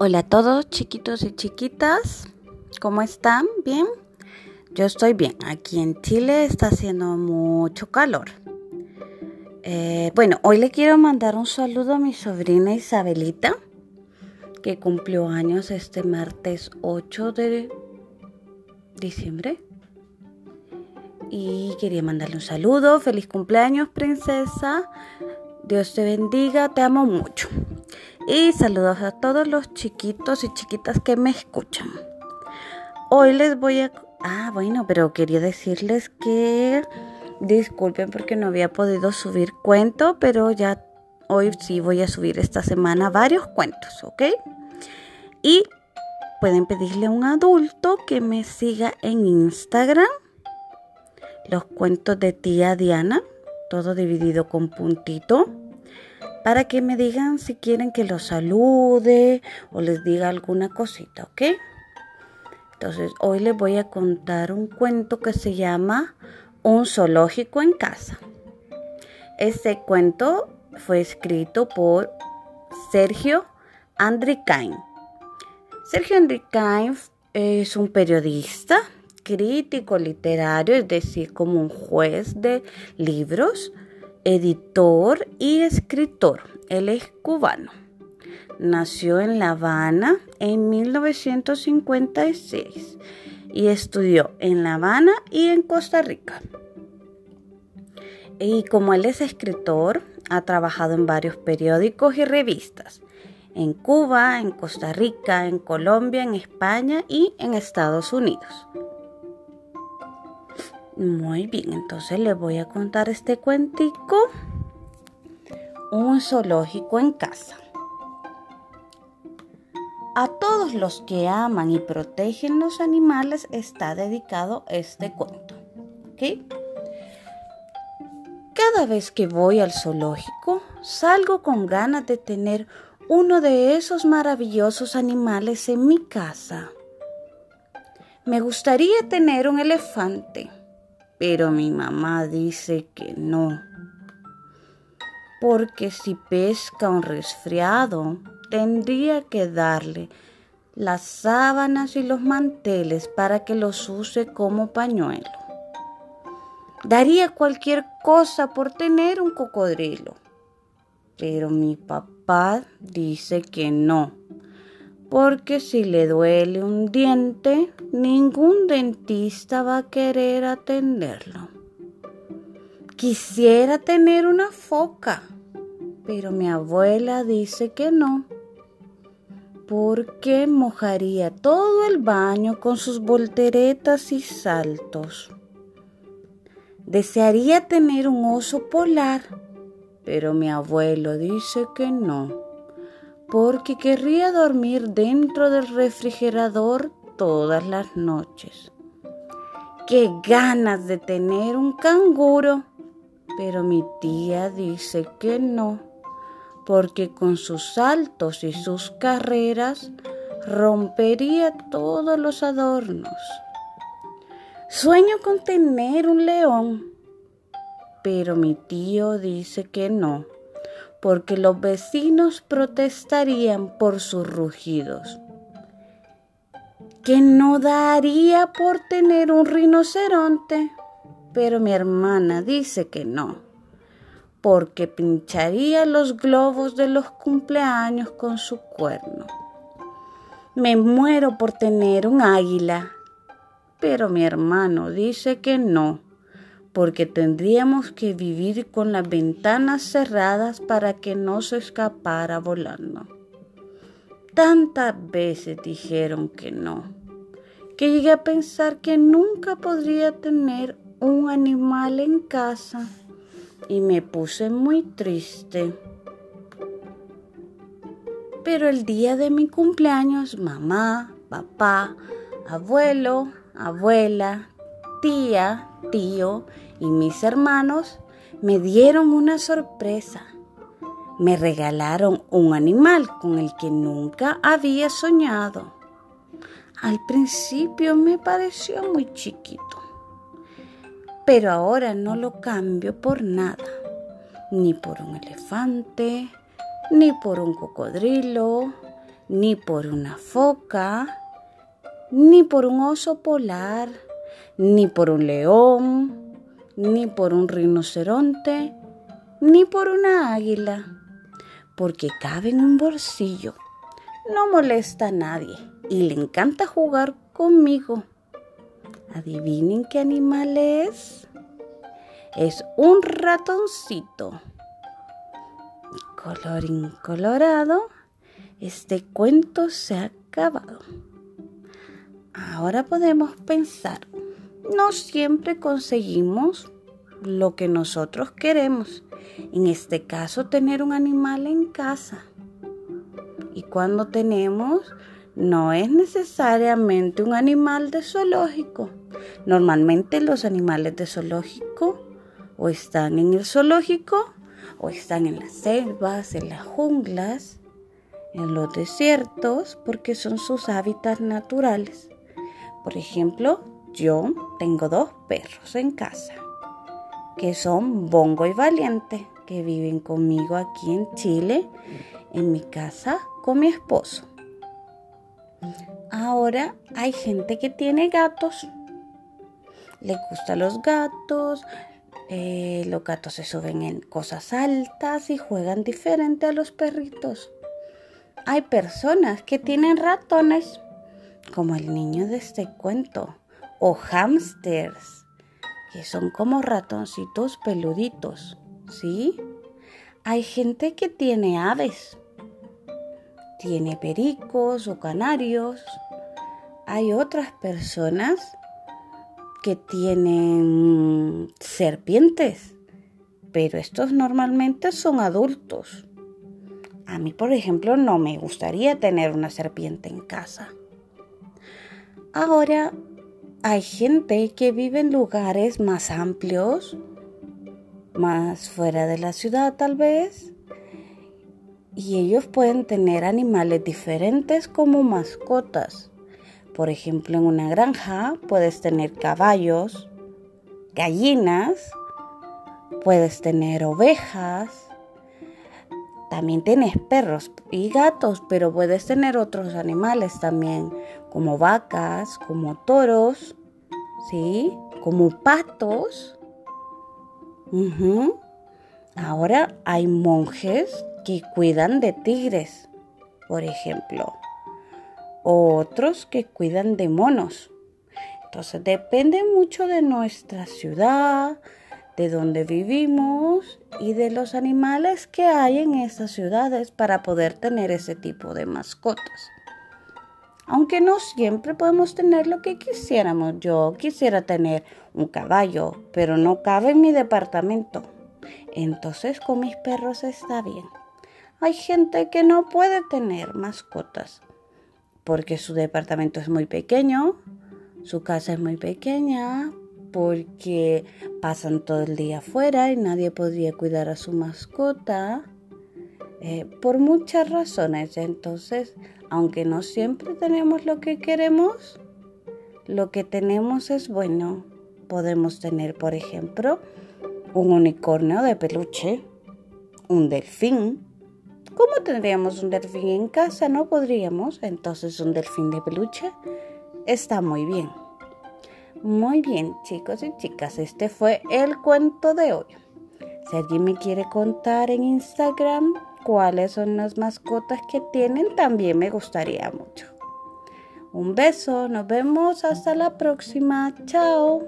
Hola a todos chiquitos y chiquitas, ¿cómo están? ¿Bien? Yo estoy bien. Aquí en Chile está haciendo mucho calor. Eh, bueno, hoy le quiero mandar un saludo a mi sobrina Isabelita, que cumplió años este martes 8 de diciembre. Y quería mandarle un saludo. Feliz cumpleaños, princesa. Dios te bendiga, te amo mucho. Y saludos a todos los chiquitos y chiquitas que me escuchan. Hoy les voy a... Ah, bueno, pero quería decirles que... Disculpen porque no había podido subir cuento, pero ya hoy sí voy a subir esta semana varios cuentos, ¿ok? Y pueden pedirle a un adulto que me siga en Instagram. Los cuentos de tía Diana, todo dividido con puntito para que me digan si quieren que los salude o les diga alguna cosita, ¿ok? Entonces, hoy les voy a contar un cuento que se llama Un zoológico en casa. Este cuento fue escrito por Sergio Andricain. Sergio Andricain es un periodista, crítico literario, es decir, como un juez de libros editor y escritor. Él es cubano. Nació en La Habana en 1956 y estudió en La Habana y en Costa Rica. Y como él es escritor, ha trabajado en varios periódicos y revistas, en Cuba, en Costa Rica, en Colombia, en España y en Estados Unidos. Muy bien, entonces les voy a contar este cuentico. Un zoológico en casa. A todos los que aman y protegen los animales está dedicado este cuento. Cada vez que voy al zoológico, salgo con ganas de tener uno de esos maravillosos animales en mi casa. Me gustaría tener un elefante pero mi mamá dice que no. Porque si pesca un resfriado, tendría que darle las sábanas y los manteles para que los use como pañuelo. Daría cualquier cosa por tener un cocodrilo. Pero mi papá dice que no porque si le duele un diente, ningún dentista va a querer atenderlo. Quisiera tener una foca, pero mi abuela dice que no, porque mojaría todo el baño con sus volteretas y saltos. Desearía tener un oso polar, pero mi abuelo dice que no porque querría dormir dentro del refrigerador todas las noches. Qué ganas de tener un canguro, pero mi tía dice que no, porque con sus saltos y sus carreras rompería todos los adornos. Sueño con tener un león, pero mi tío dice que no porque los vecinos protestarían por sus rugidos. Que no daría por tener un rinoceronte, pero mi hermana dice que no, porque pincharía los globos de los cumpleaños con su cuerno. Me muero por tener un águila, pero mi hermano dice que no porque tendríamos que vivir con las ventanas cerradas para que no se escapara volando. Tantas veces dijeron que no, que llegué a pensar que nunca podría tener un animal en casa y me puse muy triste. Pero el día de mi cumpleaños, mamá, papá, abuelo, abuela, tía, tío y mis hermanos me dieron una sorpresa. Me regalaron un animal con el que nunca había soñado. Al principio me pareció muy chiquito, pero ahora no lo cambio por nada, ni por un elefante, ni por un cocodrilo, ni por una foca, ni por un oso polar, ni por un león, ni por un rinoceronte, ni por una águila, porque cabe en un bolsillo. No molesta a nadie y le encanta jugar conmigo. Adivinen qué animal es. Es un ratoncito. Colorín colorado, este cuento se ha acabado. Ahora podemos pensar, no siempre conseguimos lo que nosotros queremos. En este caso, tener un animal en casa. Y cuando tenemos, no es necesariamente un animal de zoológico. Normalmente los animales de zoológico o están en el zoológico o están en las selvas, en las junglas, en los desiertos, porque son sus hábitats naturales. Por ejemplo, yo tengo dos perros en casa, que son Bongo y Valiente, que viven conmigo aquí en Chile, en mi casa con mi esposo. Ahora hay gente que tiene gatos. Le gustan los gatos. Eh, los gatos se suben en cosas altas y juegan diferente a los perritos. Hay personas que tienen ratones, como el niño de este cuento, o hamsters, que son como ratoncitos peluditos, ¿sí? Hay gente que tiene aves, tiene pericos o canarios. Hay otras personas que tienen serpientes, pero estos normalmente son adultos. A mí, por ejemplo, no me gustaría tener una serpiente en casa. Ahora, hay gente que vive en lugares más amplios, más fuera de la ciudad tal vez, y ellos pueden tener animales diferentes como mascotas. Por ejemplo, en una granja puedes tener caballos, gallinas, puedes tener ovejas, también tienes perros y gatos, pero puedes tener otros animales también, como vacas, como toros, ¿sí? Como patos. Ahora hay monjes que cuidan de tigres, por ejemplo, otros que cuidan de monos. Entonces depende mucho de nuestra ciudad, de donde vivimos y de los animales que hay en esas ciudades para poder tener ese tipo de mascotas. Aunque no siempre podemos tener lo que quisiéramos. Yo quisiera tener un caballo, pero no cabe en mi departamento. Entonces con mis perros está bien. Hay gente que no puede tener mascotas porque su departamento es muy pequeño, su casa es muy pequeña, porque pasan todo el día afuera y nadie podría cuidar a su mascota. Eh, por muchas razones. Entonces, aunque no siempre tenemos lo que queremos, lo que tenemos es bueno. Podemos tener, por ejemplo, un unicornio de peluche, un delfín, ¿Cómo tendríamos un delfín en casa? No podríamos. Entonces un delfín de peluche está muy bien. Muy bien, chicos y chicas, este fue el cuento de hoy. Si alguien me quiere contar en Instagram cuáles son las mascotas que tienen, también me gustaría mucho. Un beso, nos vemos hasta la próxima. Chao.